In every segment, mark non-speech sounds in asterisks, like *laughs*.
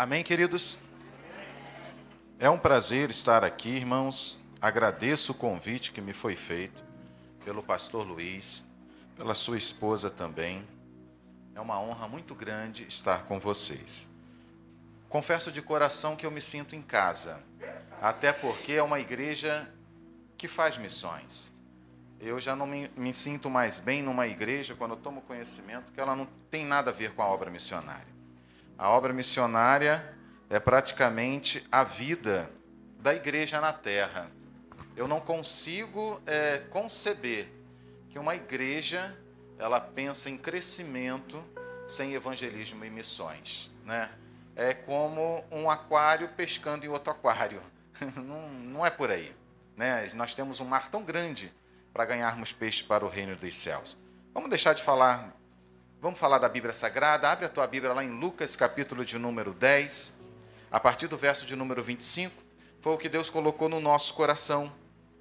Amém, queridos? É um prazer estar aqui, irmãos. Agradeço o convite que me foi feito pelo pastor Luiz, pela sua esposa também. É uma honra muito grande estar com vocês. Confesso de coração que eu me sinto em casa, até porque é uma igreja que faz missões. Eu já não me, me sinto mais bem numa igreja quando tomo conhecimento que ela não tem nada a ver com a obra missionária. A obra missionária é praticamente a vida da igreja na terra. Eu não consigo é, conceber que uma igreja ela pensa em crescimento sem evangelismo e missões, né? É como um aquário pescando em outro aquário. *laughs* Não, não é por aí, né? Nós temos um mar tão grande para ganharmos peixe para o reino dos céus. Vamos deixar de falar, vamos falar da Bíblia Sagrada. Abre a tua Bíblia lá em Lucas, capítulo de número 10 a partir do verso de número 25, foi o que Deus colocou no nosso coração.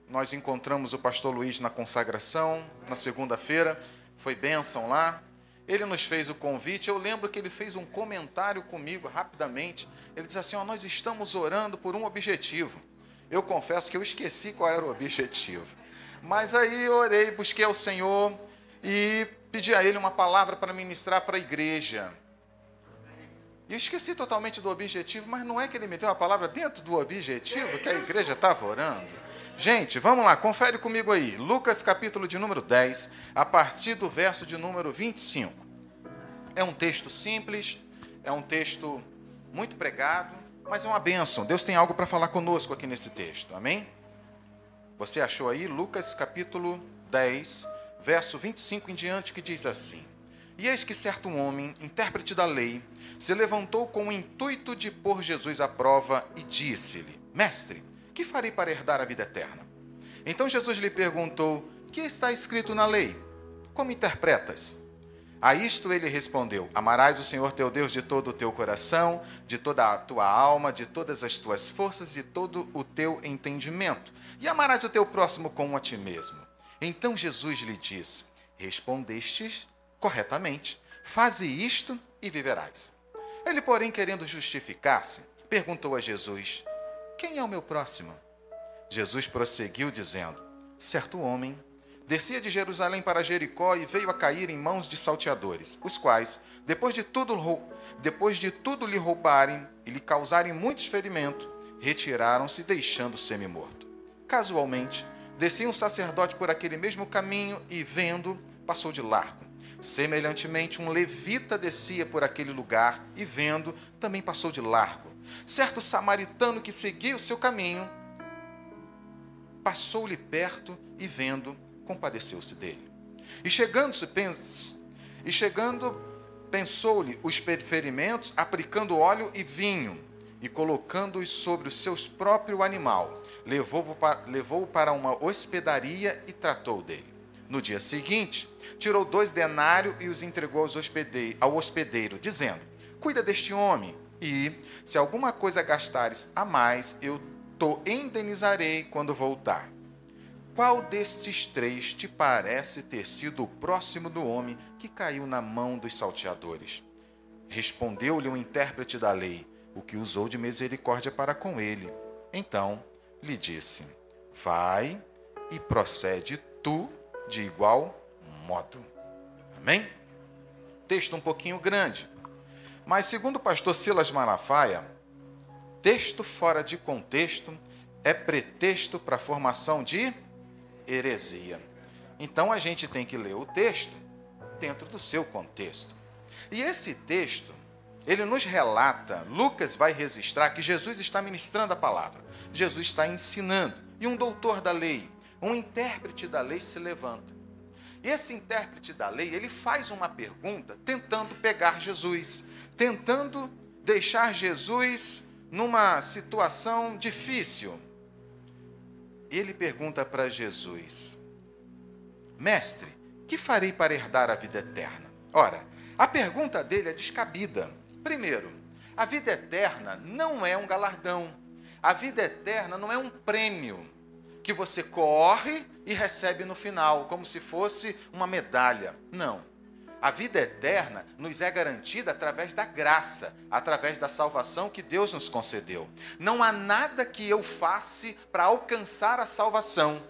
Nós encontramos o pastor Luiz na consagração, na segunda-feira, foi bênção lá. Ele nos fez o convite. Eu lembro que ele fez um comentário comigo rapidamente. Ele disse assim: oh, Nós estamos orando por um objetivo. Eu confesso que eu esqueci qual era o objetivo. Mas aí orei, busquei ao Senhor e pedi a Ele uma palavra para ministrar para a igreja. E eu esqueci totalmente do objetivo, mas não é que ele me deu a palavra dentro do objetivo que a igreja estava orando. Gente, vamos lá, confere comigo aí. Lucas capítulo de número 10, a partir do verso de número 25. É um texto simples, é um texto muito pregado, mas é uma bênção. Deus tem algo para falar conosco aqui nesse texto. Amém? Você achou aí Lucas capítulo 10, verso 25 em diante, que diz assim: E eis que certo homem, intérprete da lei, se levantou com o intuito de pôr Jesus à prova e disse-lhe: Mestre, que farei para herdar a vida eterna? Então Jesus lhe perguntou: Que está escrito na lei? Como interpretas? A isto ele respondeu: Amarás o Senhor teu Deus de todo o teu coração, de toda a tua alma, de todas as tuas forças e todo o teu entendimento, e amarás o teu próximo como a ti mesmo. Então Jesus lhe disse: Respondestes corretamente. Faze isto e viverás. Ele, porém, querendo justificar-se, perguntou a Jesus: Quem é o meu próximo? Jesus prosseguiu, dizendo: Certo homem descia de Jerusalém para Jericó e veio a cair em mãos de salteadores, os quais, depois de tudo, depois de tudo lhe roubarem e lhe causarem muitos ferimentos, retiraram-se, deixando semi-morto. Casualmente, descia um sacerdote por aquele mesmo caminho e, vendo, passou de largo. Semelhantemente, um levita descia por aquele lugar e, vendo, também passou de largo. Certo samaritano que seguia o seu caminho passou-lhe perto e, vendo, compadeceu-se dele. E chegando-se, pens... e chegando, pensou-lhe os ferimentos, aplicando óleo e vinho e colocando-os sobre o seu próprio animal, levou-o para, levou para uma hospedaria e tratou dele. No dia seguinte, tirou dois denários e os entregou ao hospedeiro, dizendo: Cuida deste homem, e, se alguma coisa gastares a mais, eu te indenizarei quando voltar. Qual destes três te parece ter sido o próximo do homem que caiu na mão dos salteadores? Respondeu-lhe o um intérprete da lei, o que usou de misericórdia para com ele. Então lhe disse: Vai e procede tu de igual modo. Amém? Texto um pouquinho grande. Mas, segundo o pastor Silas Malafaia, texto fora de contexto é pretexto para a formação de heresia. Então, a gente tem que ler o texto dentro do seu contexto. E esse texto, ele nos relata, Lucas vai registrar que Jesus está ministrando a palavra, Jesus está ensinando, e um doutor da lei, um intérprete da lei se levanta. E esse intérprete da lei, ele faz uma pergunta tentando pegar Jesus, tentando deixar Jesus numa situação difícil. Ele pergunta para Jesus: Mestre, que farei para herdar a vida eterna? Ora, a pergunta dele é descabida. Primeiro, a vida eterna não é um galardão. A vida eterna não é um prêmio que você corre e recebe no final, como se fosse uma medalha. Não. A vida eterna nos é garantida através da graça, através da salvação que Deus nos concedeu. Não há nada que eu faça para alcançar a salvação.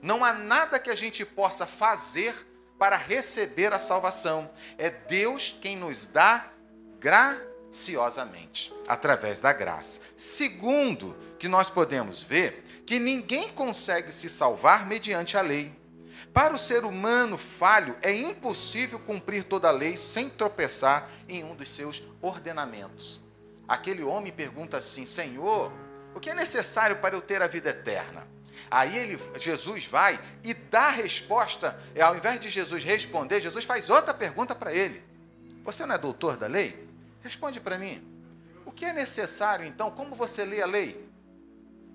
Não há nada que a gente possa fazer para receber a salvação. É Deus quem nos dá graciosamente, através da graça. Segundo, que nós podemos ver que ninguém consegue se salvar mediante a lei. Para o ser humano falho, é impossível cumprir toda a lei sem tropeçar em um dos seus ordenamentos. Aquele homem pergunta assim: Senhor, o que é necessário para eu ter a vida eterna? Aí ele, Jesus vai e dá a resposta, ao invés de Jesus responder, Jesus faz outra pergunta para ele: Você não é doutor da lei? Responde para mim. O que é necessário então? Como você lê a lei?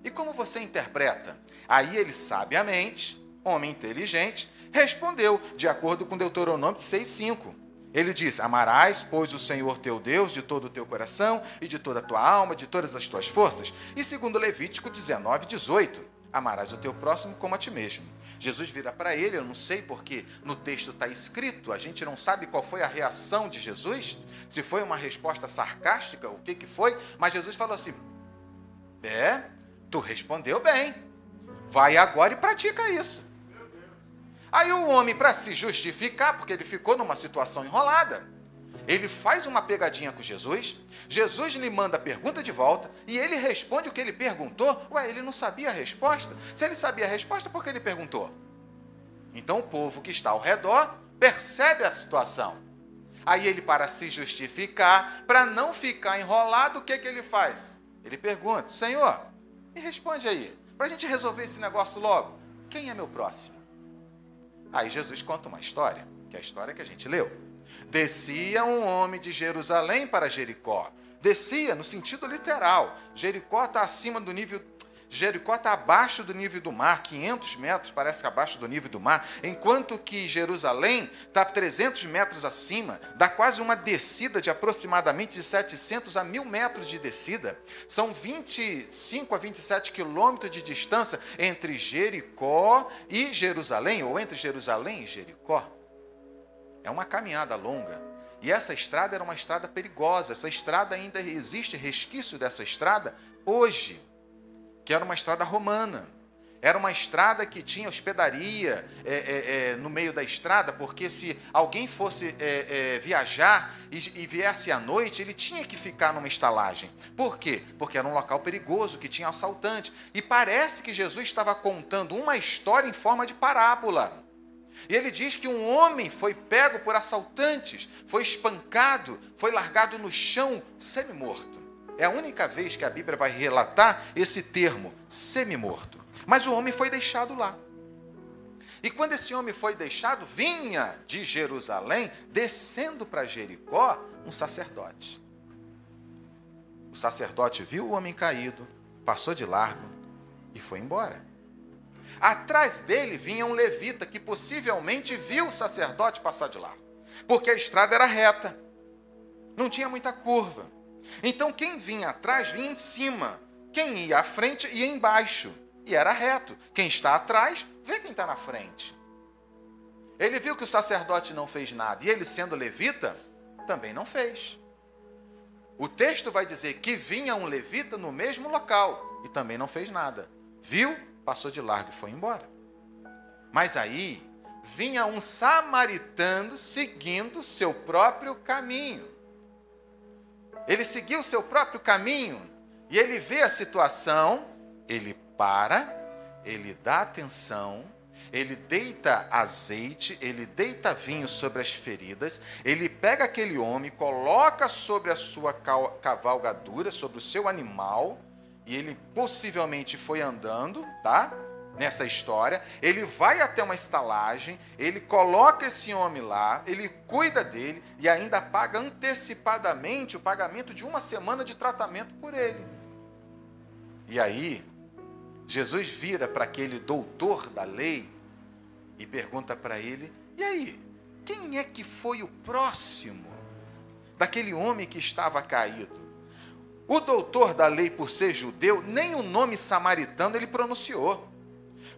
E como você interpreta? Aí ele sabiamente homem inteligente, respondeu, de acordo com Deuteronômio 6,5. Ele diz: Amarás, pois, o Senhor teu Deus de todo o teu coração e de toda a tua alma, de todas as tuas forças. E segundo Levítico 19, 18, amarás o teu próximo como a ti mesmo. Jesus vira para ele, eu não sei porque no texto está escrito, a gente não sabe qual foi a reação de Jesus, se foi uma resposta sarcástica, o que, que foi, mas Jesus falou assim: É, tu respondeu bem, vai agora e pratica isso. Aí o homem, para se justificar, porque ele ficou numa situação enrolada, ele faz uma pegadinha com Jesus, Jesus lhe manda a pergunta de volta e ele responde o que ele perguntou. Ué, ele não sabia a resposta? Se ele sabia a resposta, por que ele perguntou? Então o povo que está ao redor percebe a situação. Aí ele, para se justificar, para não ficar enrolado, o que, que ele faz? Ele pergunta: Senhor, me responde aí, para a gente resolver esse negócio logo. Quem é meu próximo? Aí Jesus conta uma história, que é a história que a gente leu. Descia um homem de Jerusalém para Jericó. Descia no sentido literal. Jericó está acima do nível Jericó está abaixo do nível do mar, 500 metros, parece que abaixo do nível do mar, enquanto que Jerusalém está 300 metros acima, dá quase uma descida de aproximadamente de 700 a 1000 metros de descida. São 25 a 27 quilômetros de distância entre Jericó e Jerusalém, ou entre Jerusalém e Jericó. É uma caminhada longa. E essa estrada era uma estrada perigosa. Essa estrada ainda existe resquício dessa estrada hoje que era uma estrada romana. Era uma estrada que tinha hospedaria é, é, é, no meio da estrada, porque se alguém fosse é, é, viajar e, e, viesse à noite, ele tinha que ficar numa estalagem. Por quê? Porque era um local perigoso, que tinha assaltante. E parece que Jesus estava contando uma história em forma de parábola. E ele diz que um homem foi pego por assaltantes, foi espancado, foi largado no chão semi-morto. É a única vez que a Bíblia vai relatar esse termo, semi-morto. Mas o homem foi deixado lá. E quando esse homem foi deixado, vinha de Jerusalém, descendo para Jericó, um sacerdote. O sacerdote viu o homem caído, passou de largo e foi embora. Atrás dele vinha um levita que possivelmente viu o sacerdote passar de largo, porque a estrada era reta, não tinha muita curva. Então quem vinha atrás vinha em cima, quem ia à frente ia embaixo. E era reto. Quem está atrás vê quem está na frente. Ele viu que o sacerdote não fez nada, e ele, sendo levita, também não fez. O texto vai dizer que vinha um levita no mesmo local e também não fez nada. Viu, passou de largo e foi embora. Mas aí vinha um samaritano seguindo seu próprio caminho. Ele seguiu seu próprio caminho e ele vê a situação, ele para, ele dá atenção, ele deita azeite, ele deita vinho sobre as feridas, ele pega aquele homem, coloca sobre a sua cavalgadura, sobre o seu animal, e ele possivelmente foi andando, tá? nessa história. Ele vai até uma estalagem, ele coloca esse homem lá, ele cuida dele e ainda paga antecipadamente o pagamento de uma semana de tratamento por ele. E aí, Jesus vira para aquele doutor da lei e pergunta para ele: e aí, quem é que foi o próximo daquele homem que estava caído? O doutor da lei, por ser judeu, nem o nome samaritano ele pronunciou.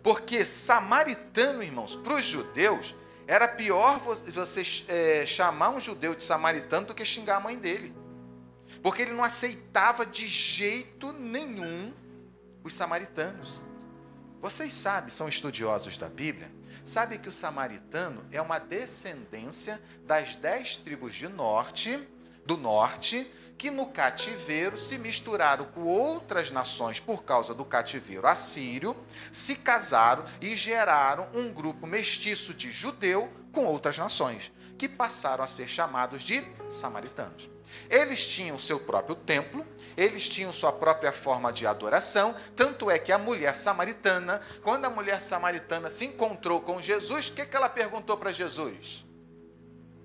Porque samaritano, irmãos, para os judeus, Era pior você é, chamar um judeu de samaritano do que xingar a mãe dele. Porque ele não aceitava de jeito nenhum os samaritanos. Vocês sabem, são estudiosos da Bíblia, sabem que o samaritano é uma descendência das dez tribos de norte, do norte, que no cativeiro se misturaram com outras nações por causa do cativeiro assírio, se casaram e geraram um grupo mestiço de judeu com outras nações, que passaram a ser chamados de samaritanos. Eles tinham seu próprio templo, eles tinham sua própria forma de adoração, tanto é que a mulher samaritana, quando a mulher samaritana se encontrou com Jesus, o que, que ela perguntou para Jesus?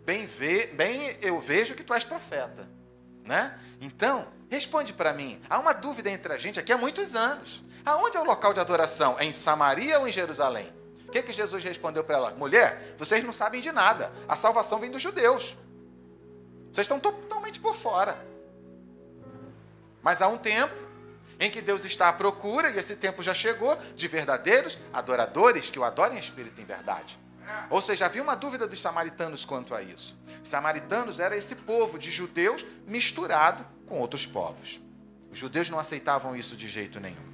Bem, vê, bem, eu vejo que tu és profeta, né? Então, responde para mim. Há uma dúvida entre a gente aqui há muitos anos. Aonde é o local de adoração? É em Samaria ou em Jerusalém? O que, que Jesus respondeu para ela? Mulher, vocês não sabem de nada. A salvação vem dos judeus. Vocês estão totalmente por fora. Mas há um tempo em que Deus está à procura, e esse tempo já chegou, de verdadeiros adoradores que o adorem em espírito e em verdade. Ou seja, havia uma dúvida dos samaritanos quanto a isso. Os samaritanos era esse povo de judeus misturado com outros povos. Os judeus não aceitavam isso de jeito nenhum.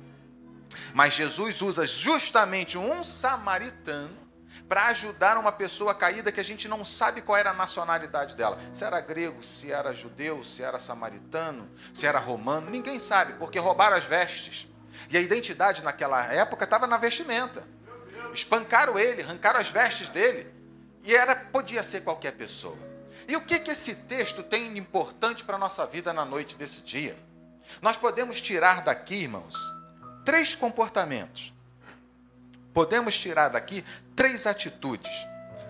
Mas Jesus usa justamente um samaritano para ajudar uma pessoa caída que a gente não sabe qual era a nacionalidade dela. Se era grego, se era judeu, se era samaritano, se era romano, ninguém sabe, porque roubaram as vestes. E a identidade naquela época estava na vestimenta. Espancaram ele, arrancaram as vestes dele, e era podia ser qualquer pessoa. E o que, que esse texto tem de importante para a nossa vida na noite desse dia? Nós podemos tirar daqui, irmãos, três comportamentos podemos tirar daqui três atitudes.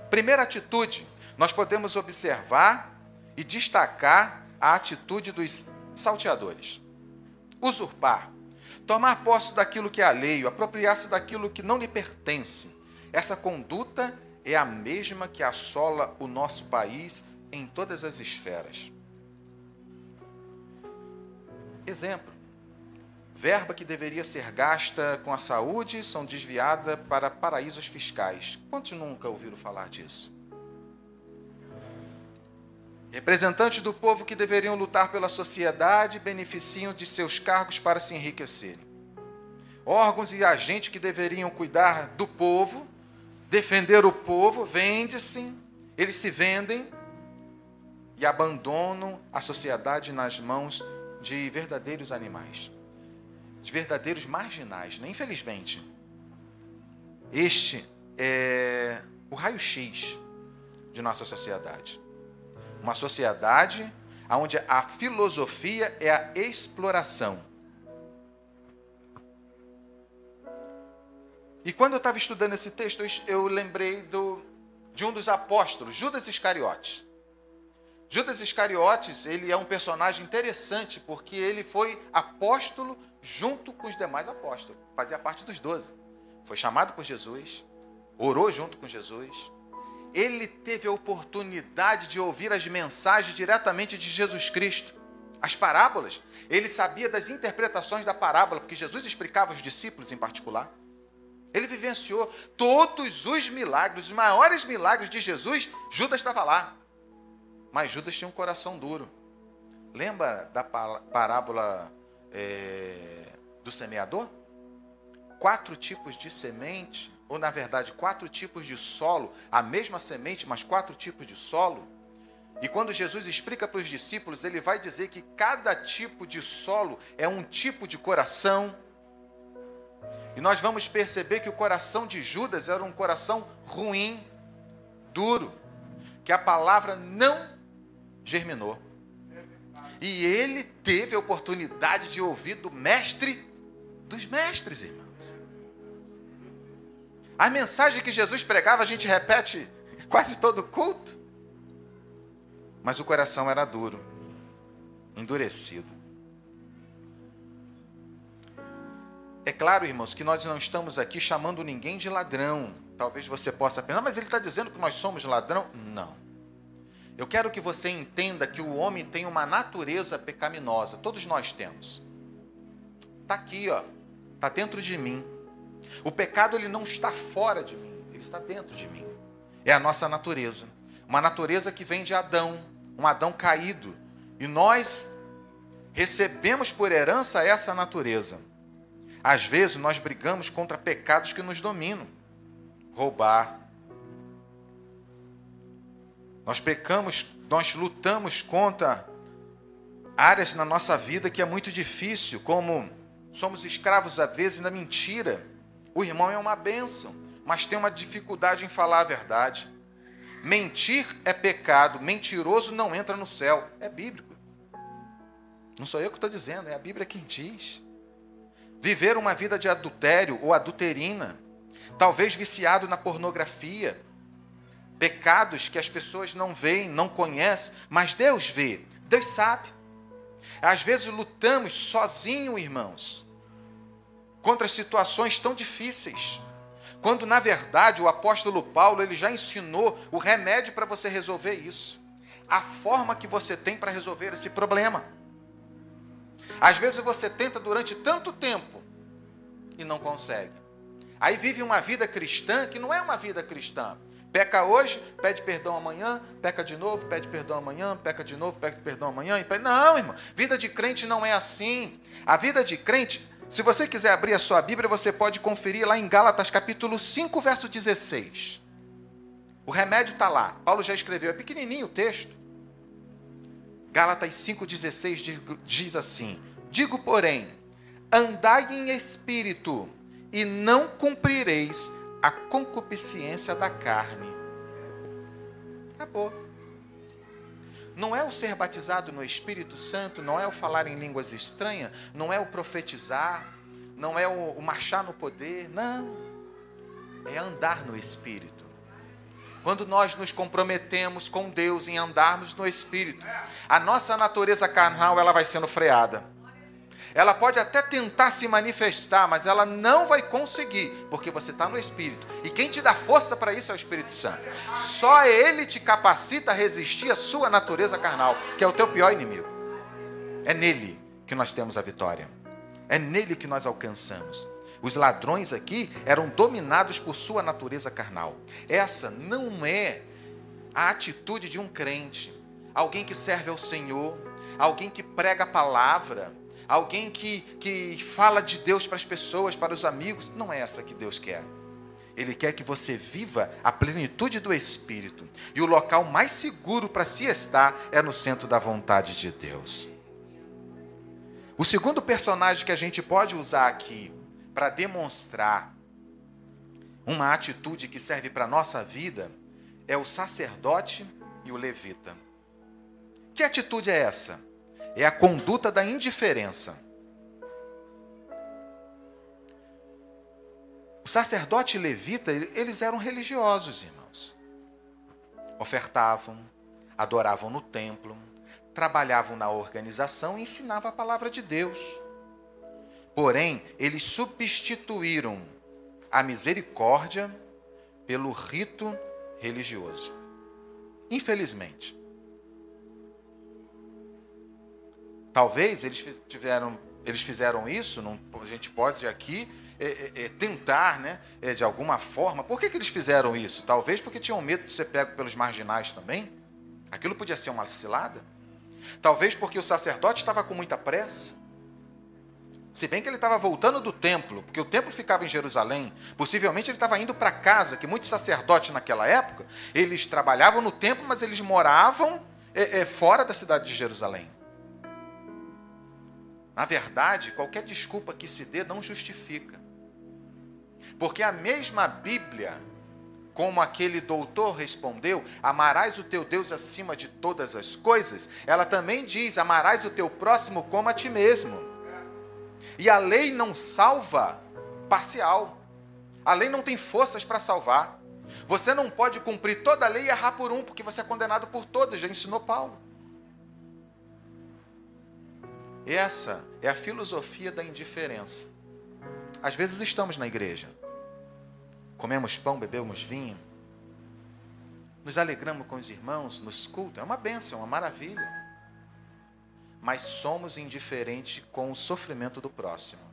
Primeira atitude, nós podemos observar e destacar a atitude dos salteadores. Usurpar, tomar posse daquilo que é alheio, apropriar-se daquilo que não lhe pertence. Essa conduta é a mesma que assola o nosso país em todas as esferas. Exemplo: Verba que deveria ser gasta com a saúde são desviada para paraísos fiscais. Quantos nunca ouviram falar disso? Representantes do povo que deveriam lutar pela sociedade beneficiam de seus cargos para se enriquecerem. Órgãos e agentes que deveriam cuidar do povo, defender o povo, vende-se, eles se vendem e abandonam a sociedade nas mãos de verdadeiros animais de verdadeiros marginais, né? infelizmente. Este é o raio-x de nossa sociedade. Uma sociedade onde a filosofia é a exploração. E quando eu estava estudando esse texto, eu lembrei do, de um dos apóstolos, Judas Iscariotes. Judas Iscariotes, ele é um personagem interessante porque ele foi apóstolo junto com os demais apóstolos, fazia parte dos doze. Foi chamado por Jesus, orou junto com Jesus. Ele teve a oportunidade de ouvir as mensagens diretamente de Jesus Cristo, as parábolas. Ele sabia das interpretações da parábola, porque Jesus explicava aos discípulos em particular. Ele vivenciou todos os milagres, os maiores milagres de Jesus, Judas estava lá. Mas Judas tinha um coração duro. Lembra da parábola é, do semeador? Quatro tipos de semente, ou na verdade, quatro tipos de solo, a mesma semente, mas quatro tipos de solo. E quando Jesus explica para os discípulos, ele vai dizer que cada tipo de solo é um tipo de coração. E nós vamos perceber que o coração de Judas era um coração ruim, duro, que a palavra não germinou. E ele teve a oportunidade de ouvir do mestre dos mestres, irmãos. A mensagem que Jesus pregava, a gente repete quase todo culto. Mas o coração era duro, endurecido. É claro, irmãos, que nós não estamos aqui chamando ninguém de ladrão. Talvez você possa pensar, mas ele está dizendo que nós somos ladrão? Não. Eu quero que você entenda que o homem tem uma natureza pecaminosa, todos nós temos. Está aqui, ó, está dentro de mim. O pecado ele não está fora de mim, ele está dentro de mim. É a nossa natureza. Uma natureza que vem de Adão, um Adão caído. E nós recebemos por herança essa natureza. Às vezes nós brigamos contra pecados que nos dominam. Roubar. Nós pecamos, nós lutamos contra áreas na nossa vida que é muito difícil, como somos escravos às vezes da mentira. O irmão é uma bênção, mas tem uma dificuldade em falar a verdade. Mentir é pecado, mentiroso não entra no céu. É bíblico. Não sou eu que estou dizendo, é a Bíblia quem diz. Viver uma vida de adultério ou adulterina, talvez viciado na pornografia, pecados que as pessoas não veem, não conhecem, mas Deus vê, Deus sabe. Às vezes lutamos sozinho, irmãos, contra situações tão difíceis. Quando na verdade o apóstolo Paulo ele já ensinou o remédio para você resolver isso. A forma que você tem para resolver esse problema. Às vezes você tenta durante tanto tempo e não consegue. Aí vive uma vida cristã que não é uma vida cristã. Peca hoje, pede perdão amanhã, peca de novo, pede perdão amanhã, peca de novo, pede perdão amanhã. E pede... Não, irmão, vida de crente não é assim. A vida de crente, se você quiser abrir a sua Bíblia, você pode conferir lá em Gálatas capítulo 5, verso 16. O remédio está lá. Paulo já escreveu, é pequenininho o texto. Gálatas 5,16 diz, diz assim: Digo, porém, andai em espírito, e não cumprireis a concupiscência da carne. Acabou. Não é o ser batizado no Espírito Santo, não é o falar em línguas estranhas, não é o profetizar, não é o, o marchar no poder, não. É andar no Espírito. Quando nós nos comprometemos com Deus em andarmos no Espírito, a nossa natureza carnal ela vai sendo freada. Ela pode até tentar se manifestar, mas ela não vai conseguir, porque você está no Espírito. E quem te dá força para isso é o Espírito Santo. Só Ele te capacita a resistir à sua natureza carnal, que é o teu pior inimigo. É nele que nós temos a vitória. É nele que nós alcançamos. Os ladrões aqui eram dominados por sua natureza carnal. Essa não é a atitude de um crente, alguém que serve ao Senhor, alguém que prega a palavra alguém que, que fala de Deus para as pessoas, para os amigos. Não é essa que Deus quer. Ele quer que você viva a plenitude do Espírito. E o local mais seguro para se estar é no centro da vontade de Deus. O segundo personagem que a gente pode usar aqui para demonstrar uma atitude que serve para a nossa vida é o sacerdote e o levita. Que atitude é essa? É a conduta da indiferença. O sacerdote levita, eles eram religiosos, irmãos. Ofertavam, adoravam no templo, trabalhavam na organização e ensinavam a palavra de Deus. Porém, eles substituíram a misericórdia pelo rito religioso. Infelizmente. Talvez eles tiveram, eles fizeram isso, não, a gente pode aqui é, é, é, tentar, né, é, de alguma forma. Por que, que eles fizeram isso? Talvez porque tinham medo de ser pego pelos marginais também. Aquilo podia ser uma cilada. Talvez porque o sacerdote estava com muita pressa. Se bem que ele estava voltando do templo, porque o templo ficava em Jerusalém, possivelmente ele estava indo para casa, que muitos sacerdotes naquela época, eles trabalhavam no templo, mas eles moravam é, é, fora da cidade de Jerusalém. Na verdade, qualquer desculpa que se dê não justifica. Porque a mesma Bíblia, como aquele doutor respondeu, amarás o teu Deus acima de todas as coisas, ela também diz: amarás o teu próximo como a ti mesmo. E a lei não salva parcial. A lei não tem forças para salvar. Você não pode cumprir toda a lei e errar por um, porque você é condenado por todas, já ensinou Paulo. Essa é a filosofia da indiferença. Às vezes estamos na igreja, comemos pão, bebemos vinho, nos alegramos com os irmãos, nos cultos, é uma benção, é uma maravilha. Mas somos indiferentes com o sofrimento do próximo.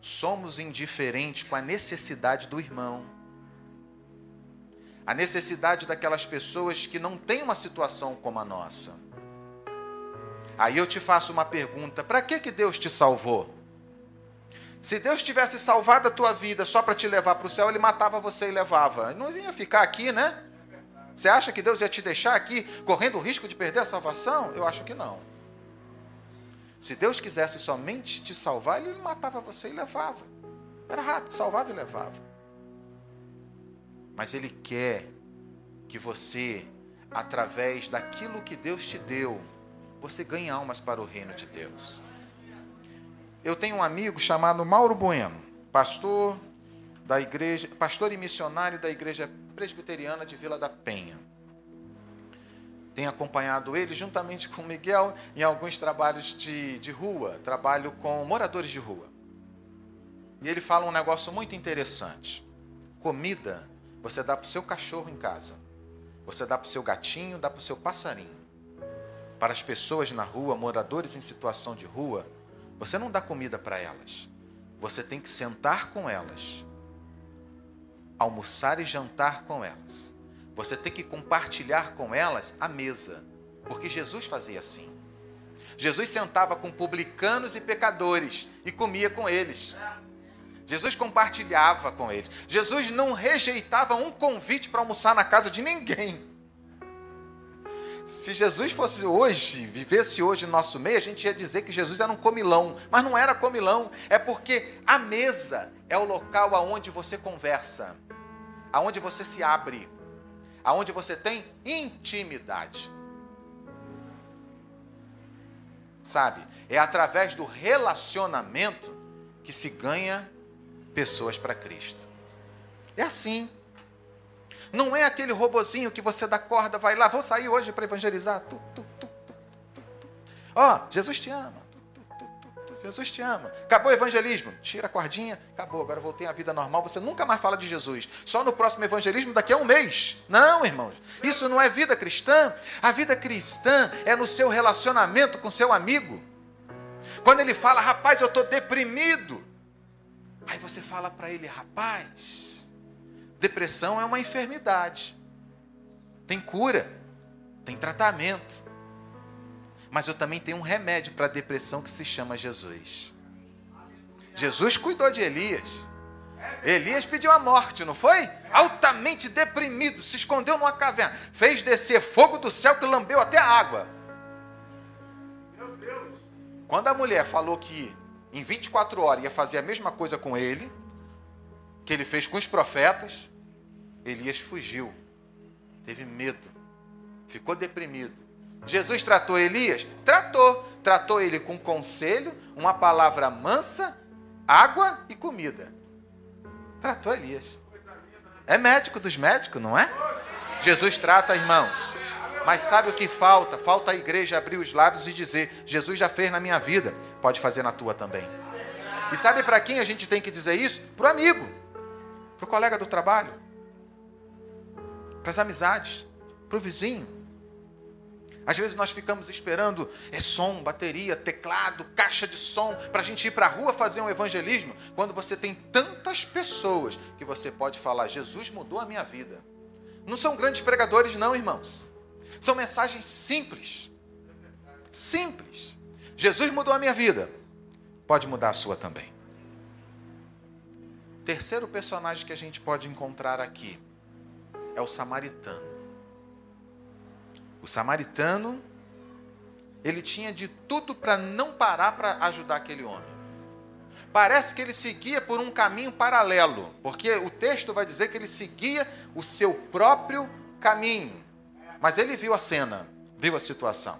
Somos indiferentes com a necessidade do irmão. a necessidade daquelas pessoas que não têm uma situação como a nossa. Aí eu te faço uma pergunta: para que, que Deus te salvou? Se Deus tivesse salvado a tua vida só para te levar para o céu, Ele matava você e levava. Não ia ficar aqui, né? Você acha que Deus ia te deixar aqui correndo o risco de perder a salvação? Eu acho que não. Se Deus quisesse somente te salvar, Ele matava você e levava. Era rápido, salvava e levava. Mas Ele quer que você, através daquilo que Deus te deu, você ganhe almas para o reino de Deus. Eu tenho um amigo chamado Mauro Bueno, pastor da igreja, pastor e missionário da igreja presbiteriana de Vila da Penha. Tenho acompanhado ele juntamente com Miguel em alguns trabalhos de, de rua, trabalho com moradores de rua. E ele fala um negócio muito interessante. Comida você dá para o seu cachorro em casa. Você dá para o seu gatinho, dá para o seu passarinho. Para as pessoas na rua, moradores em situação de rua, você não dá comida para elas. Você tem que sentar com elas, almoçar e jantar com elas. Você tem que compartilhar com elas a mesa, porque Jesus fazia assim. Jesus sentava com publicanos e pecadores e comia com eles. Jesus compartilhava com eles. Jesus não rejeitava um convite para almoçar na casa de ninguém. Se Jesus fosse hoje, vivesse hoje no nosso meio, a gente ia dizer que Jesus era um comilão, mas não era comilão, é porque a mesa é o local aonde você conversa, aonde você se abre, aonde você tem intimidade. Sabe? É através do relacionamento que se ganha pessoas para Cristo. É assim. Não é aquele robozinho que você dá corda, vai lá, vou sair hoje para evangelizar. Ó, oh, Jesus te ama. Jesus te ama. Acabou o evangelismo. Tira a cordinha, acabou. Agora voltei à vida normal. Você nunca mais fala de Jesus. Só no próximo evangelismo, daqui a um mês. Não, irmãos. Isso não é vida cristã. A vida cristã é no seu relacionamento com seu amigo. Quando ele fala, rapaz, eu estou deprimido. Aí você fala para ele, rapaz, Depressão é uma enfermidade. Tem cura, tem tratamento. Mas eu também tenho um remédio para a depressão que se chama Jesus. Jesus cuidou de Elias. Elias pediu a morte, não foi? Altamente deprimido, se escondeu numa caverna, fez descer fogo do céu que lambeu até a água. Quando a mulher falou que em 24 horas ia fazer a mesma coisa com ele, que ele fez com os profetas, Elias fugiu, teve medo, ficou deprimido. Jesus tratou Elias? Tratou. Tratou ele com conselho, uma palavra mansa, água e comida. Tratou Elias. É médico dos médicos, não é? Jesus trata, irmãos. Mas sabe o que falta? Falta a igreja abrir os lábios e dizer: Jesus já fez na minha vida, pode fazer na tua também. E sabe para quem a gente tem que dizer isso? Para o amigo, para o colega do trabalho, para as amizades, para o vizinho. Às vezes nós ficamos esperando é som, bateria, teclado, caixa de som, para a gente ir para a rua fazer um evangelismo, quando você tem tantas pessoas que você pode falar: Jesus mudou a minha vida. Não são grandes pregadores, não, irmãos. São mensagens simples. Simples. Jesus mudou a minha vida. Pode mudar a sua também. Terceiro personagem que a gente pode encontrar aqui é o samaritano. O samaritano, ele tinha de tudo para não parar para ajudar aquele homem. Parece que ele seguia por um caminho paralelo, porque o texto vai dizer que ele seguia o seu próprio caminho. Mas ele viu a cena, viu a situação.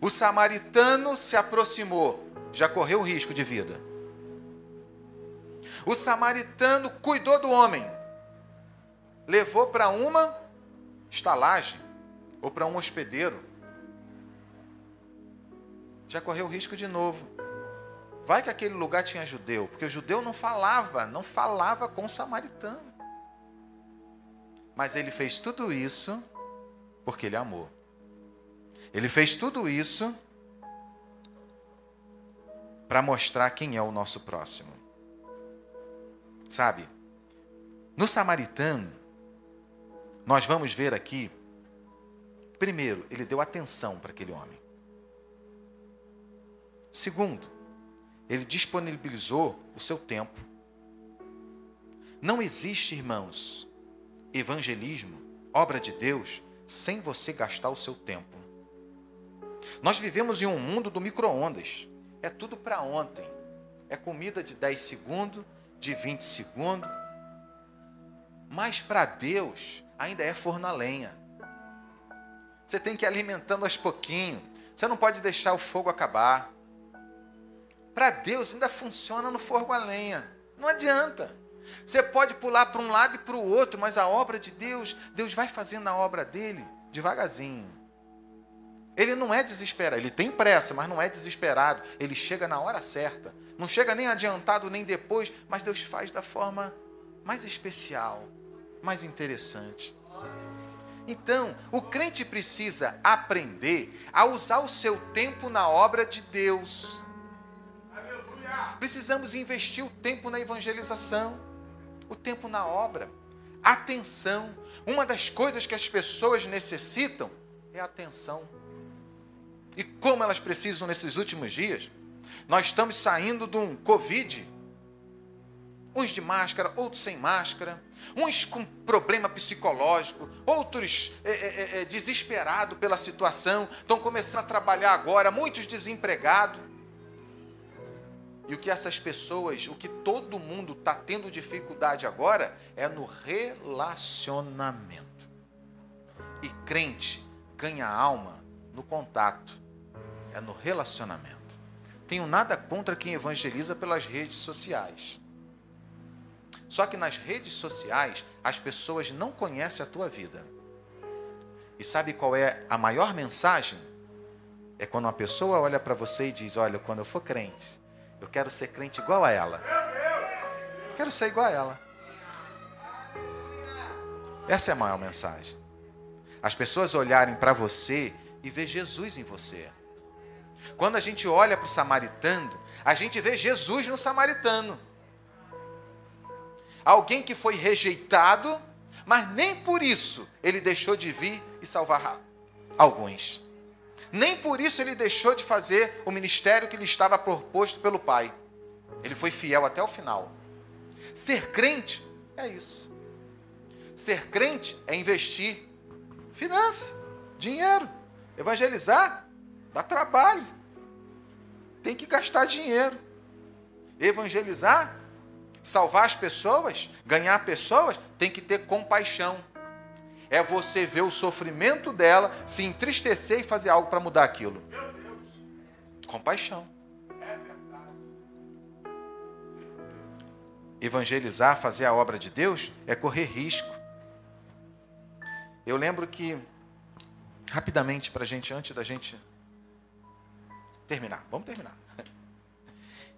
O samaritano se aproximou, já correu risco de vida. O samaritano cuidou do homem, levou para uma estalagem ou para um hospedeiro. Já correu risco de novo. Vai que aquele lugar tinha judeu, porque o judeu não falava, não falava com o samaritano. Mas ele fez tudo isso porque ele amou. Ele fez tudo isso para mostrar quem é o nosso próximo. Sabe? No samaritano, nós vamos ver aqui, primeiro, ele deu atenção para aquele homem. Segundo, ele disponibilizou o seu tempo. Não existe, irmãos, evangelismo, obra de Deus, sem você gastar o seu tempo. Nós vivemos em um mundo do micro-ondas. É tudo para ontem. É comida de 10 segundos, de 20 segundos. Mas para Deus ainda é forno a lenha. Você tem que ir alimentando aos pouquinhos. Você não pode deixar o fogo acabar. Para Deus ainda funciona no fogo a lenha. Não adianta. Você pode pular para um lado e para o outro, mas a obra de Deus, Deus vai fazendo a obra dele devagarzinho. Ele não é desesperado, ele tem pressa, mas não é desesperado. Ele chega na hora certa. Não chega nem adiantado nem depois, mas Deus faz da forma mais especial, mais interessante. Então, o crente precisa aprender a usar o seu tempo na obra de Deus. Precisamos investir o tempo na evangelização, o tempo na obra, atenção. Uma das coisas que as pessoas necessitam é atenção. E como elas precisam nesses últimos dias? Nós estamos saindo de um Covid, uns de máscara, outros sem máscara, uns com problema psicológico, outros é, é, é, desesperados pela situação, estão começando a trabalhar agora, muitos desempregados. E o que essas pessoas, o que todo mundo está tendo dificuldade agora é no relacionamento. E crente ganha alma no contato, é no relacionamento. Tenho nada contra quem evangeliza pelas redes sociais. Só que nas redes sociais as pessoas não conhecem a tua vida. E sabe qual é a maior mensagem? É quando uma pessoa olha para você e diz: Olha, quando eu for crente, eu quero ser crente igual a ela. Eu quero ser igual a ela. Essa é a maior mensagem. As pessoas olharem para você e ver Jesus em você. Quando a gente olha para o samaritano, a gente vê Jesus no samaritano. Alguém que foi rejeitado, mas nem por isso ele deixou de vir e salvar alguns. Nem por isso ele deixou de fazer o ministério que lhe estava proposto pelo Pai. Ele foi fiel até o final. Ser crente é isso. Ser crente é investir finança, dinheiro. Evangelizar dá trabalho. Tem que gastar dinheiro. Evangelizar, salvar as pessoas, ganhar pessoas, tem que ter compaixão é você ver o sofrimento dela, se entristecer e fazer algo para mudar aquilo. Compaixão. Evangelizar, fazer a obra de Deus, é correr risco. Eu lembro que, rapidamente, para a gente, antes da gente terminar, vamos terminar.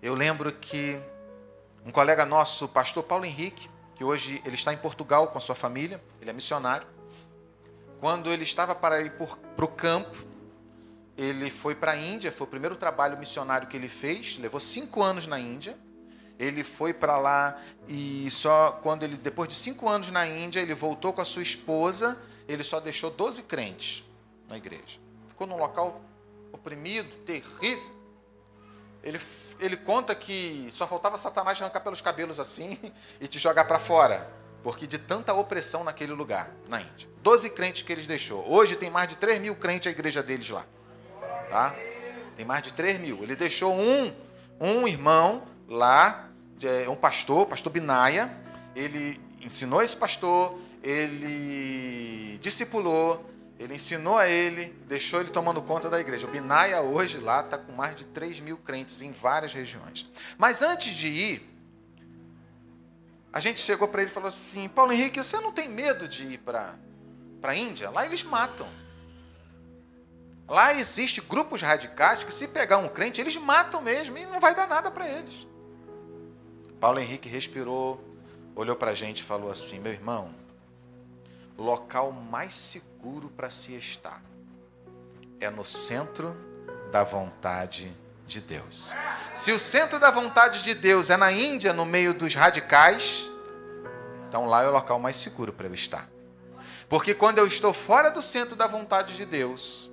Eu lembro que um colega nosso, pastor Paulo Henrique, que hoje ele está em Portugal com a sua família, ele é missionário quando ele estava para ir para o campo, ele foi para a Índia, foi o primeiro trabalho missionário que ele fez, levou cinco anos na Índia. Ele foi para lá e só quando ele, depois de cinco anos na Índia, ele voltou com a sua esposa, ele só deixou 12 crentes na igreja. Ficou num local oprimido, terrível. Ele, ele conta que só faltava Satanás arrancar pelos cabelos assim *laughs* e te jogar para fora, porque de tanta opressão naquele lugar, na Índia. 12 crentes que eles deixou. Hoje tem mais de 3 mil crentes a igreja deles lá. Tá? Tem mais de 3 mil. Ele deixou um, um irmão lá, um pastor, pastor Binaia. Ele ensinou esse pastor, ele discipulou, ele ensinou a ele, deixou ele tomando conta da igreja. O Binaia hoje lá está com mais de 3 mil crentes em várias regiões. Mas antes de ir, a gente chegou para ele e falou assim: Paulo Henrique, você não tem medo de ir para a Índia, lá eles matam. Lá existe grupos radicais que se pegar um crente, eles matam mesmo e não vai dar nada para eles. Paulo Henrique respirou, olhou para a gente e falou assim: meu irmão, local mais seguro para se estar é no centro da vontade de Deus. Se o centro da vontade de Deus é na Índia, no meio dos radicais, então lá é o local mais seguro para eu estar. Porque quando eu estou fora do centro da vontade de Deus,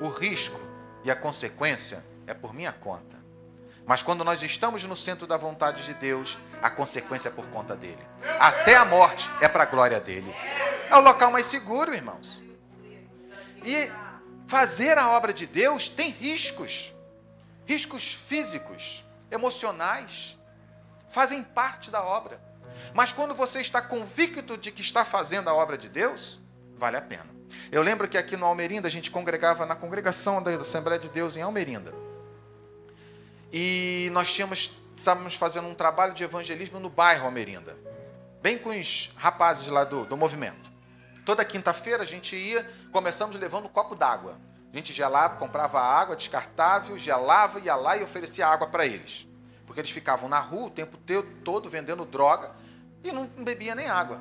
o risco e a consequência é por minha conta. Mas quando nós estamos no centro da vontade de Deus, a consequência é por conta dele. Até a morte é para a glória dele. É o local mais seguro, irmãos. E fazer a obra de Deus tem riscos riscos físicos, emocionais, fazem parte da obra. Mas quando você está convicto de que está fazendo a obra de Deus, vale a pena. Eu lembro que aqui no Almerinda a gente congregava na congregação da Assembleia de Deus em Almerinda. E nós tínhamos, estávamos fazendo um trabalho de evangelismo no bairro Almerinda, bem com os rapazes lá do, do movimento. Toda quinta-feira a gente ia, começamos levando um copo d'água. A gente gelava, comprava água descartável, gelava, ia lá e oferecia água para eles. Porque eles ficavam na rua o tempo todo vendendo droga e não bebia nem água.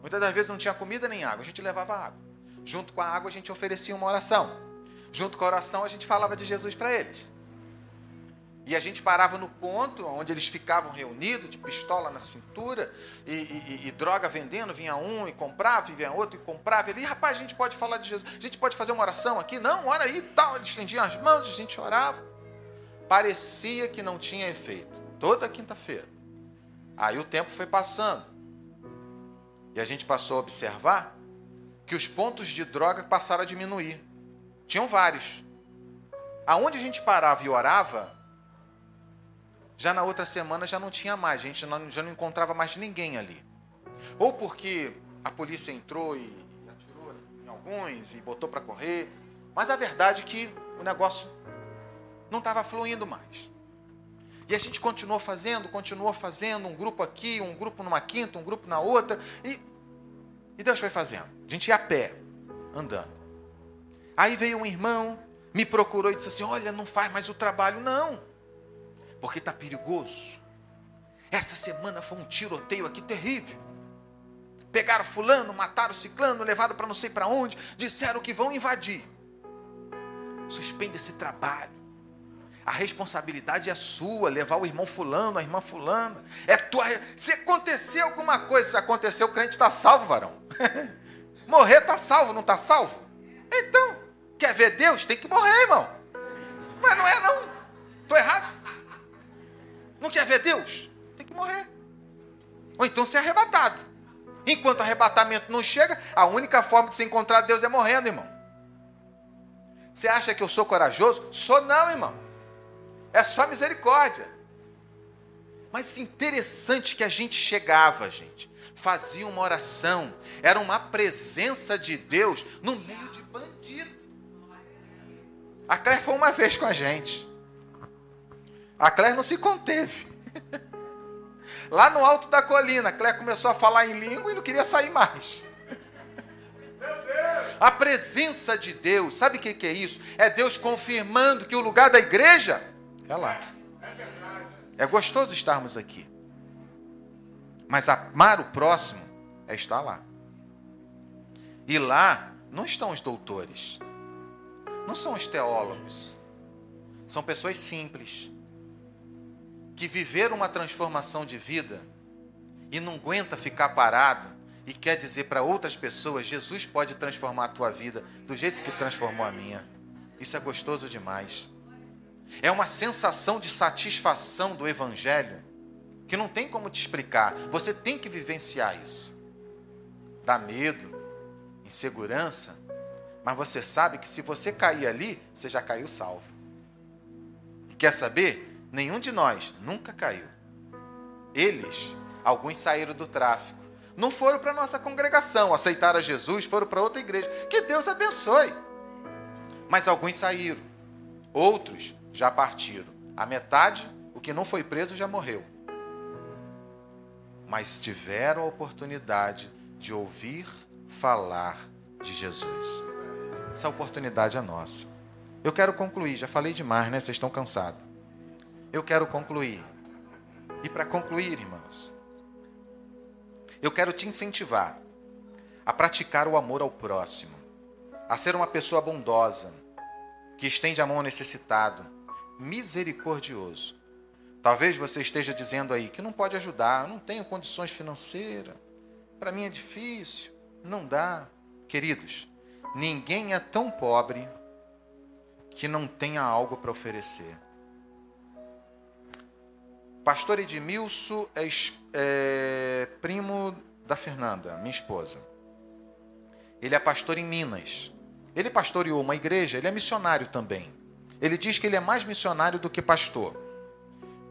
Muitas das vezes não tinha comida nem água, a gente levava água. Junto com a água a gente oferecia uma oração. Junto com a oração a gente falava de Jesus para eles. E a gente parava no ponto onde eles ficavam reunidos, de pistola na cintura, e, e, e, droga vendendo, vinha um e comprava, e vinha outro e comprava. Ele, rapaz, a gente pode falar de Jesus, a gente pode fazer uma oração aqui? Não, ora aí tal. Eles estendiam as mãos, a gente orava. Parecia que não tinha efeito. Toda quinta-feira. Aí o tempo foi passando. E a gente passou a observar que os pontos de droga passaram a diminuir. Tinham vários. Aonde a gente parava e orava, já na outra semana já não tinha mais, a gente já não encontrava mais ninguém ali. Ou porque a polícia entrou e atirou em alguns e botou para correr, mas a verdade é que o negócio não estava fluindo mais. E a gente continuou fazendo, continuou fazendo, um grupo aqui, um grupo numa quinta, um grupo na outra, e, e Deus foi fazendo. A gente ia a pé, andando. Aí veio um irmão, me procurou e disse assim: Olha, não faz mais o trabalho. Não porque está perigoso. Essa semana foi um tiroteio aqui terrível. Pegaram fulano, mataram ciclano, levaram para não sei para onde, disseram que vão invadir. Suspende esse trabalho. A responsabilidade é sua, levar o irmão fulano, a irmã fulana. É tua. Se acontecer alguma coisa, se acontecer, o crente está salvo, varão. *laughs* Morrer está salvo, não está salvo? Então, quer ver Deus? Tem que morrer, irmão. Mas não é não. Estou errado. Não quer ver Deus? Tem que morrer. Ou então ser arrebatado. Enquanto o arrebatamento não chega, a única forma de se encontrar Deus é morrendo, irmão. Você acha que eu sou corajoso? Sou não, irmão. É só misericórdia. Mas interessante que a gente chegava, gente, fazia uma oração, era uma presença de Deus no meio de bandido. A Claire foi uma vez com a gente. A Claire não se conteve. *laughs* Lá no alto da colina, a Claire começou a falar em língua e não queria sair mais. A presença de Deus, sabe o que é isso? É Deus confirmando que o lugar da igreja é lá. É gostoso estarmos aqui. Mas amar o próximo é estar lá. E lá não estão os doutores, não são os teólogos, são pessoas simples que viver uma transformação de vida e não aguenta ficar parado e quer dizer para outras pessoas: Jesus pode transformar a tua vida do jeito que transformou a minha. Isso é gostoso demais. É uma sensação de satisfação do Evangelho que não tem como te explicar. Você tem que vivenciar isso. Dá medo, insegurança, mas você sabe que se você cair ali, você já caiu salvo. E quer saber? Nenhum de nós nunca caiu. Eles, alguns saíram do tráfico. Não foram para nossa congregação, aceitaram a Jesus, foram para outra igreja. Que Deus abençoe. Mas alguns saíram. Outros já partiram. A metade, o que não foi preso, já morreu. Mas tiveram a oportunidade de ouvir falar de Jesus. Essa oportunidade é nossa. Eu quero concluir, já falei demais, né? Vocês estão cansados eu quero concluir. E para concluir, irmãos, eu quero te incentivar a praticar o amor ao próximo, a ser uma pessoa bondosa, que estende a mão ao necessitado, misericordioso. Talvez você esteja dizendo aí que não pode ajudar, não tenho condições financeiras, para mim é difícil, não dá. Queridos, ninguém é tão pobre que não tenha algo para oferecer. Pastor Edmilson é, é primo da Fernanda, minha esposa. Ele é pastor em Minas. Ele pastoreou uma igreja, ele é missionário também. Ele diz que ele é mais missionário do que pastor.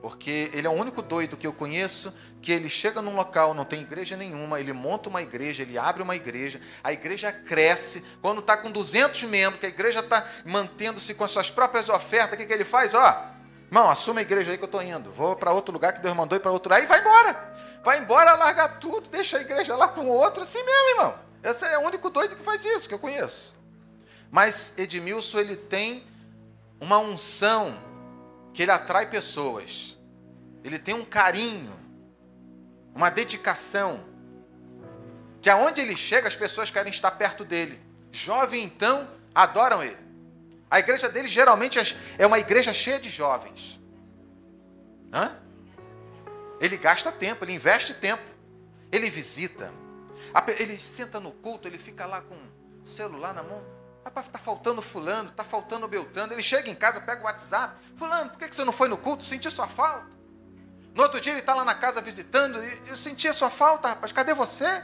Porque ele é o único doido que eu conheço que ele chega num local, não tem igreja nenhuma, ele monta uma igreja, ele abre uma igreja, a igreja cresce. Quando está com 200 membros, que a igreja está mantendo-se com as suas próprias ofertas, o que, que ele faz? Ó, irmão, assume a igreja aí que eu estou indo. Vou para outro lugar que Deus mandou ir para outro lugar e vai embora. Vai embora, larga tudo, deixa a igreja lá com o outro, assim mesmo, irmão. Esse é o único doido que faz isso, que eu conheço. Mas Edmilson, ele tem uma unção que ele atrai pessoas. Ele tem um carinho, uma dedicação, que aonde ele chega as pessoas querem estar perto dele. Jovem então adoram ele. A igreja dele geralmente é uma igreja cheia de jovens. Hã? Ele gasta tempo, ele investe tempo, ele visita, ele senta no culto, ele fica lá com o celular na mão. Rapaz, está faltando fulano, está faltando Beltrano. Ele chega em casa, pega o WhatsApp. Fulano, por que você não foi no culto? Senti sua falta. No outro dia ele está lá na casa visitando. Eu senti a sua falta, rapaz. Cadê você?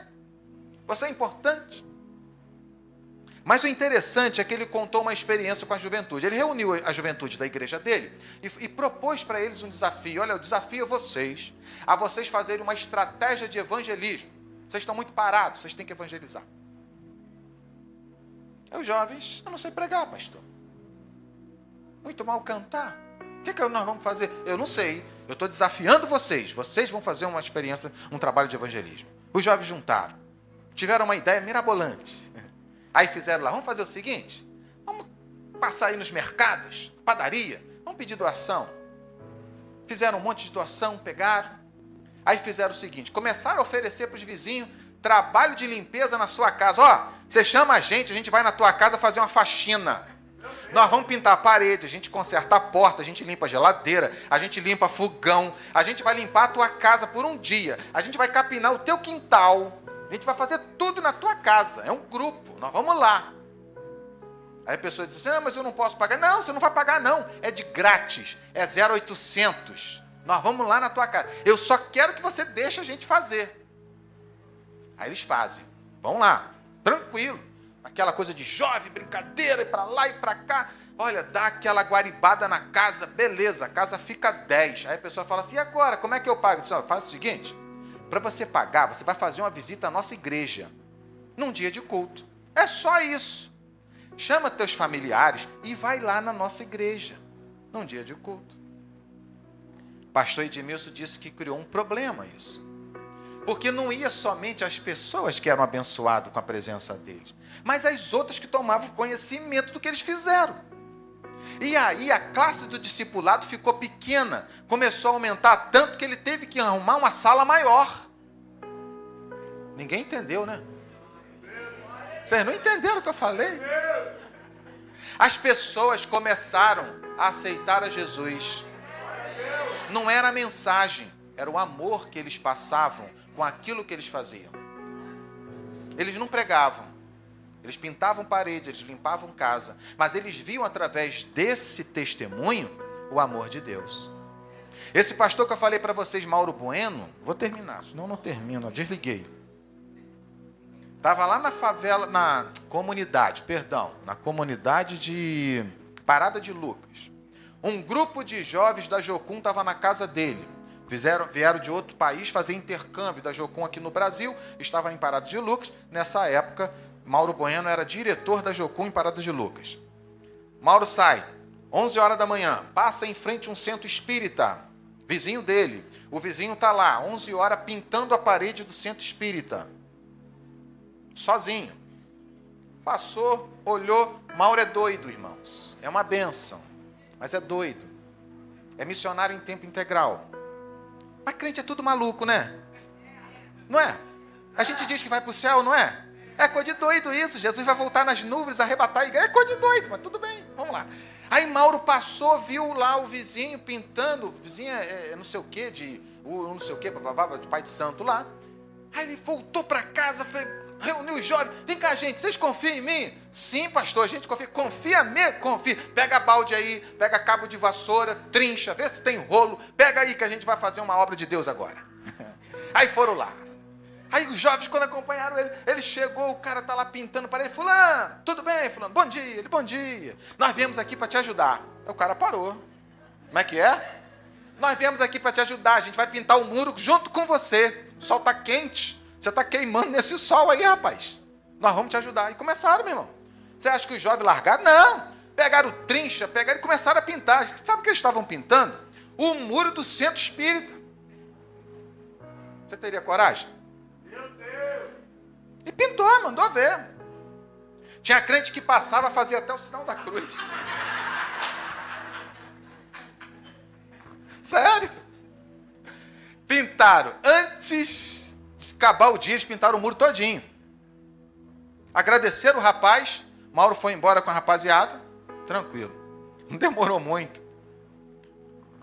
Você é importante. Mas o interessante é que ele contou uma experiência com a juventude. Ele reuniu a juventude da igreja dele e, e propôs para eles um desafio. Olha, eu desafio vocês a vocês fazerem uma estratégia de evangelismo. Vocês estão muito parados, vocês têm que evangelizar. Os jovens, eu não sei pregar, pastor. Muito mal cantar. O que, é que nós vamos fazer? Eu não sei. Eu estou desafiando vocês. Vocês vão fazer uma experiência, um trabalho de evangelismo. Os jovens juntaram. Tiveram uma ideia mirabolante. Aí fizeram lá, vamos fazer o seguinte: vamos passar aí nos mercados, padaria, vamos pedir doação. Fizeram um monte de doação, pegaram. Aí fizeram o seguinte: começaram a oferecer para os vizinhos trabalho de limpeza na sua casa. Ó, você chama a gente, a gente vai na tua casa fazer uma faxina. Nós vamos pintar a parede, a gente conserta a porta, a gente limpa a geladeira, a gente limpa fogão, a gente vai limpar a tua casa por um dia, a gente vai capinar o teu quintal, gente vai fazer tudo na tua casa. É um grupo, nós vamos lá. Aí a pessoa diz assim: não, mas eu não posso pagar. Não, você não vai pagar, não. É de grátis, é 0,800. Nós vamos lá na tua casa. Eu só quero que você deixe a gente fazer. Aí eles fazem. Vão lá, tranquilo. Aquela coisa de jovem, brincadeira, e para lá e para cá. Olha, dá aquela guaribada na casa, beleza, a casa fica 10. Aí a pessoa fala assim: e agora, como é que eu pago? Diz, olha, faz o seguinte: para você pagar, você vai fazer uma visita à nossa igreja, num dia de culto. É só isso. Chama teus familiares e vai lá na nossa igreja, num dia de culto. Pastor Edmilson disse que criou um problema isso. Porque não ia somente as pessoas que eram abençoadas com a presença deles, mas as outras que tomavam conhecimento do que eles fizeram. E aí a classe do discipulado ficou pequena, começou a aumentar tanto que ele teve que arrumar uma sala maior. Ninguém entendeu, né? Vocês não entenderam o que eu falei? As pessoas começaram a aceitar a Jesus. Não era a mensagem, era o amor que eles passavam com aquilo que eles faziam. Eles não pregavam, eles pintavam parede, eles limpavam casa, mas eles viam através desse testemunho o amor de Deus. Esse pastor que eu falei para vocês, Mauro Bueno, vou terminar, senão não termino, desliguei. Estava lá na favela, na comunidade, perdão, na comunidade de Parada de Lucas. Um grupo de jovens da Jocum estava na casa dele. Fizeram, vieram de outro país fazer intercâmbio da Jocum aqui no Brasil, estava em Parada de Lucas. Nessa época, Mauro Bueno era diretor da Jocum em Parada de Lucas. Mauro sai, 11 horas da manhã, passa em frente a um centro espírita, vizinho dele. O vizinho está lá, 11 horas, pintando a parede do centro espírita, sozinho. Passou, olhou, Mauro é doido, irmãos. É uma benção, mas é doido. É missionário em tempo integral. Mas crente é tudo maluco, né? Não é? A gente diz que vai para o céu, não é? É coisa de doido isso. Jesus vai voltar nas nuvens, arrebatar a igreja. É coisa de doido, mas tudo bem, vamos lá. Aí Mauro passou, viu lá o vizinho pintando, vizinho é, é não sei o que, de não sei o que, de pai de santo lá. Aí ele voltou para casa, foi, reuniu os jovens. Vem cá, gente, vocês confiam em mim? Sim, pastor, a gente confia. Confia mesmo? Confia. Pega balde aí, pega cabo de vassoura, trincha, vê se tem rolo. Pega aí que a gente vai fazer uma obra de Deus agora. *laughs* Aí foram lá. Aí os jovens, quando acompanharam ele, ele chegou, o cara tá lá pintando para ele. Fulano, tudo bem, fulano? Bom dia. Ele, bom dia. Nós viemos aqui para te ajudar. Aí o cara parou. Como é que é? Nós viemos aqui para te ajudar. A gente vai pintar o muro junto com você. O sol está quente. Você está queimando nesse sol aí, rapaz. Nós vamos te ajudar. E começaram, meu irmão. Você acha que os jovens largaram? Não. Pegaram trincha, pegaram e começaram a pintar. Sabe o que eles estavam pintando? O muro do centro espírita. Você teria coragem? Meu Deus! E pintou, mandou ver. Tinha crente que passava, fazia até o sinal da cruz. Sério? Pintaram. Antes de acabar o dia, eles pintaram o muro todinho. Agradeceram o rapaz. Mauro foi embora com a rapaziada. Tranquilo. Não demorou muito.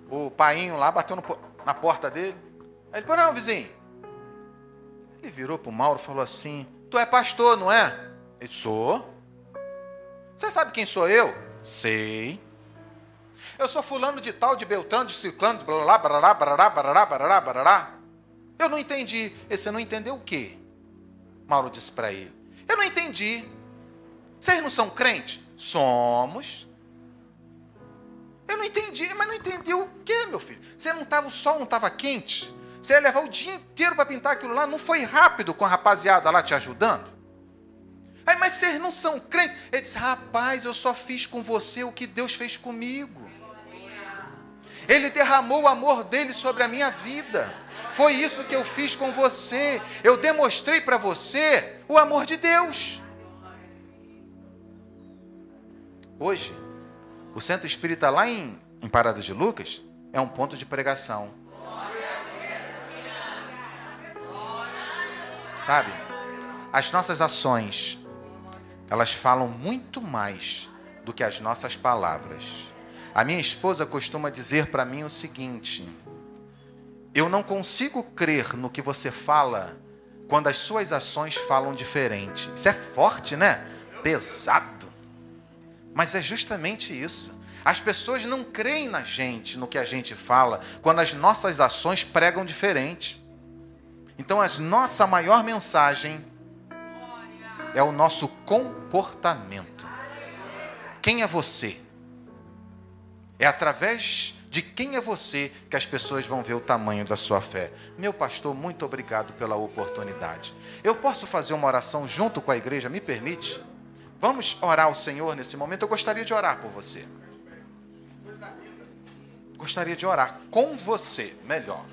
O painho lá bateu no, na porta dele. Aí ele falou, não, vizinho. Ele virou para o Mauro e falou assim, tu é pastor, não é? Ele, sou. Você sabe quem sou eu? Sei. Eu sou fulano de tal, de Beltrano, de Ciclano, de blá, blá, blá, blá, blá, blá, blá. Eu não entendi. E você não entendeu o quê? Mauro disse para ele. Eu não entendi. Vocês não são crentes? Somos. Eu não entendi, mas não entendeu o quê, meu filho? Você não estava, o sol não estava quente? Você ia levar o dia inteiro para pintar aquilo lá? Não foi rápido com a rapaziada lá te ajudando? Aí, mas vocês não são crentes? Ele disse, rapaz, eu só fiz com você o que Deus fez comigo. Ele derramou o amor dele sobre a minha vida. Foi isso que eu fiz com você. Eu demonstrei para você o amor de Deus. Hoje, o centro espírita lá em, em Parada de Lucas é um ponto de pregação. Sabe? As nossas ações, elas falam muito mais do que as nossas palavras. A minha esposa costuma dizer para mim o seguinte: eu não consigo crer no que você fala quando as suas ações falam diferente. Isso é forte, né? Pesado. Mas é justamente isso. As pessoas não creem na gente, no que a gente fala, quando as nossas ações pregam diferente. Então, a nossa maior mensagem é o nosso comportamento. Quem é você? É através de quem é você que as pessoas vão ver o tamanho da sua fé. Meu pastor, muito obrigado pela oportunidade. Eu posso fazer uma oração junto com a igreja? Me permite? Vamos orar ao Senhor nesse momento. Eu gostaria de orar por você. Gostaria de orar com você, melhor.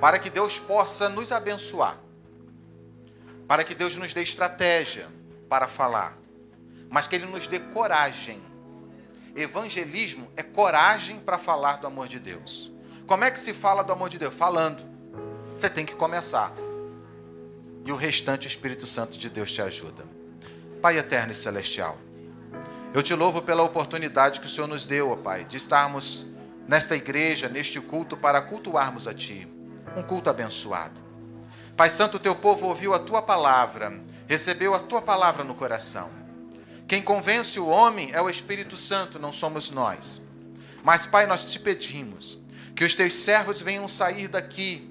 Para que Deus possa nos abençoar. Para que Deus nos dê estratégia para falar. Mas que Ele nos dê coragem Evangelismo é coragem para falar do amor de Deus. Como é que se fala do amor de Deus? Falando. Você tem que começar. E o restante o Espírito Santo de Deus te ajuda. Pai eterno e celestial, eu te louvo pela oportunidade que o Senhor nos deu, ó Pai, de estarmos nesta igreja, neste culto, para cultuarmos a Ti. Um culto abençoado. Pai Santo, teu povo ouviu a tua palavra, recebeu a tua palavra no coração. Quem convence o homem é o Espírito Santo, não somos nós. Mas, Pai, nós te pedimos que os teus servos venham sair daqui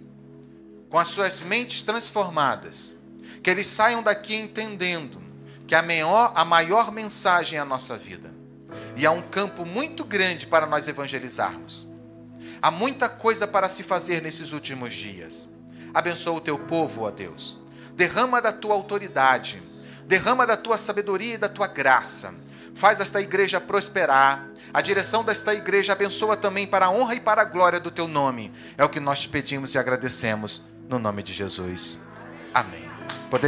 com as suas mentes transformadas, que eles saiam daqui entendendo que a maior, a maior mensagem é a nossa vida. E há um campo muito grande para nós evangelizarmos. Há muita coisa para se fazer nesses últimos dias. Abençoa o teu povo, ó Deus. Derrama da tua autoridade derrama da tua sabedoria e da tua graça. Faz esta igreja prosperar. A direção desta igreja abençoa também para a honra e para a glória do teu nome. É o que nós te pedimos e agradecemos no nome de Jesus. Amém.